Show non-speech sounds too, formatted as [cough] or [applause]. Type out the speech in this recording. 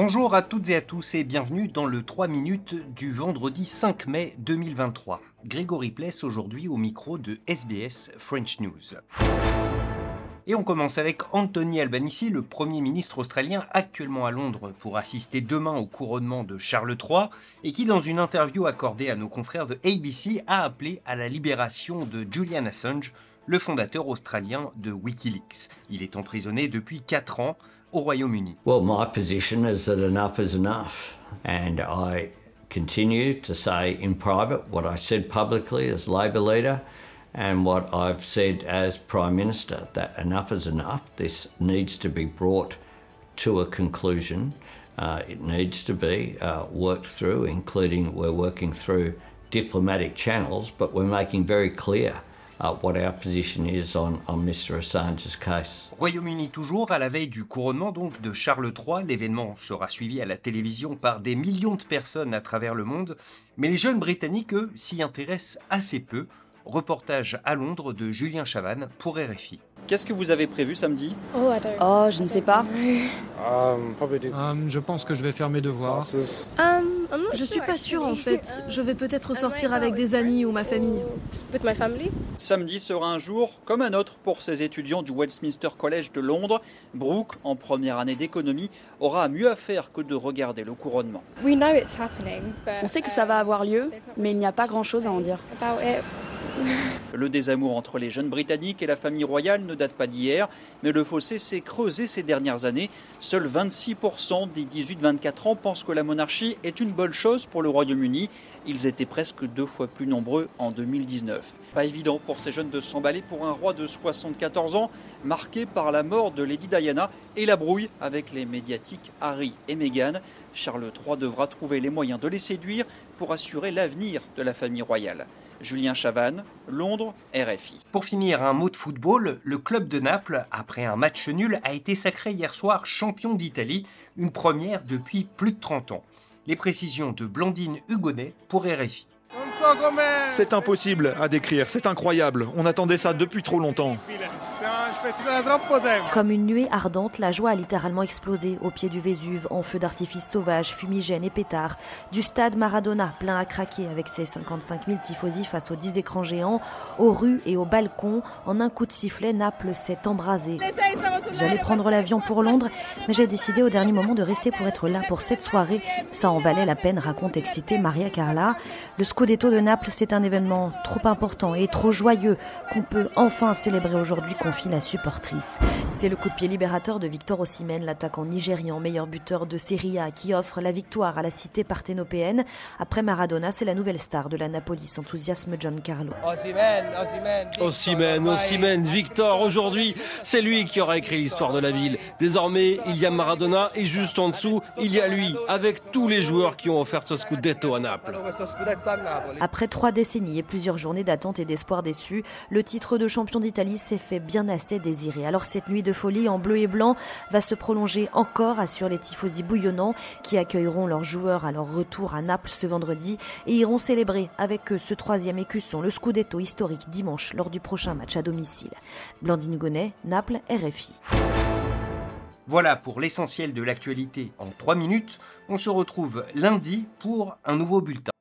Bonjour à toutes et à tous et bienvenue dans le 3 minutes du vendredi 5 mai 2023. Grégory Pless aujourd'hui au micro de SBS French News. Et on commence avec Anthony Albanese, le Premier ministre australien actuellement à Londres pour assister demain au couronnement de Charles III, et qui dans une interview accordée à nos confrères de ABC a appelé à la libération de Julian Assange, le fondateur australien de Wikileaks. Il est emprisonné depuis 4 ans au Royaume-Uni. Well, my position is that enough is enough. And I continue to say in private what I said publicly as Labor leader and what I've said as Prime Minister that enough is enough. This needs to be brought to a conclusion. Uh, it needs to be uh, worked through, including we're working through diplomatic channels, but we're making very clear uh, what our position is on, on Mr. Assange's case. Royaume-Uni toujours, à la veille du couronnement donc de Charles III, l'événement sera suivi à la télévision par des millions de personnes à travers le monde, mais les jeunes Britanniques, eux, s'y intéressent assez peu. Reportage à Londres de Julien Chavannes pour RFI. Qu'est-ce que vous avez prévu samedi? Oh, I don't Oh, je ne sais pas. Um, probably do Hum, je pense que je vais faire mes devoirs. Um, Je suis pas sûre en fait. Je vais peut-être sortir avec des amis ou ma famille. With my family? Samedi sera un jour comme un autre pour ces étudiants du Westminster College de Londres. Brooke, en première année d'économie, aura mieux à faire que de regarder le couronnement. We know it's happening, but On sait que ça va avoir lieu, mais il n'y a pas grand-chose à en dire. [laughs] Le désamour entre les jeunes Britanniques et la famille royale ne date pas d'hier, mais le fossé s'est creusé ces dernières années. Seuls 26% des 18-24 ans pensent que la monarchie est une bonne chose pour le Royaume-Uni. Ils étaient presque deux fois plus nombreux en 2019. Pas évident pour ces jeunes de s'emballer pour un roi de 74 ans, marqué par la mort de Lady Diana et la brouille avec les médiatiques Harry et Meghan. Charles III devra trouver les moyens de les séduire pour assurer l'avenir de la famille royale. Julien Chavannes, Londres, RFI. Pour finir, un mot de football, le club de Naples, après un match nul, a été sacré hier soir champion d'Italie, une première depuis plus de 30 ans. Les précisions de Blandine Hugonnet pour RFI. C'est impossible à décrire, c'est incroyable. On attendait ça depuis trop longtemps. Comme une nuée ardente, la joie a littéralement explosé au pied du Vésuve, en feu d'artifice sauvage, fumigène et pétards. Du stade Maradona, plein à craquer avec ses 55 000 tifosi face aux 10 écrans géants, aux rues et aux balcons, en un coup de sifflet, Naples s'est embrasé. J'allais prendre l'avion pour Londres, mais j'ai décidé au dernier moment de rester pour être là pour cette soirée. Ça en valait la peine, raconte excitée Maria Carla. Le Scudetto de Naples, c'est un événement trop important et trop joyeux qu'on peut enfin célébrer aujourd'hui, confie la supportrice. C'est le coup de pied libérateur de Victor Osimhen, l'attaquant nigérian, meilleur buteur de Serie A, qui offre la victoire à la cité parthénopéenne. Après Maradona, c'est la nouvelle star de la Napolis, enthousiasme John Carlo. Ossimène, Ossimène, Victor, aujourd'hui, c'est lui qui aura écrit l'histoire de la ville. Désormais, il y a Maradona et juste en dessous, il y a lui, avec tous les joueurs qui ont offert ce scudetto à Naples. Après trois décennies et plusieurs journées d'attente et d'espoir déçus, le titre de champion d'Italie s'est fait bien assez Alors cette nuit de folie en bleu et blanc va se prolonger encore, assurent les tifosi bouillonnants qui accueilleront leurs joueurs à leur retour à Naples ce vendredi et iront célébrer avec eux ce troisième écusson, le Scudetto historique dimanche lors du prochain match à domicile. Blandine Gonnet, Naples, RFI. Voilà pour l'essentiel de l'actualité en 3 minutes. On se retrouve lundi pour un nouveau bulletin.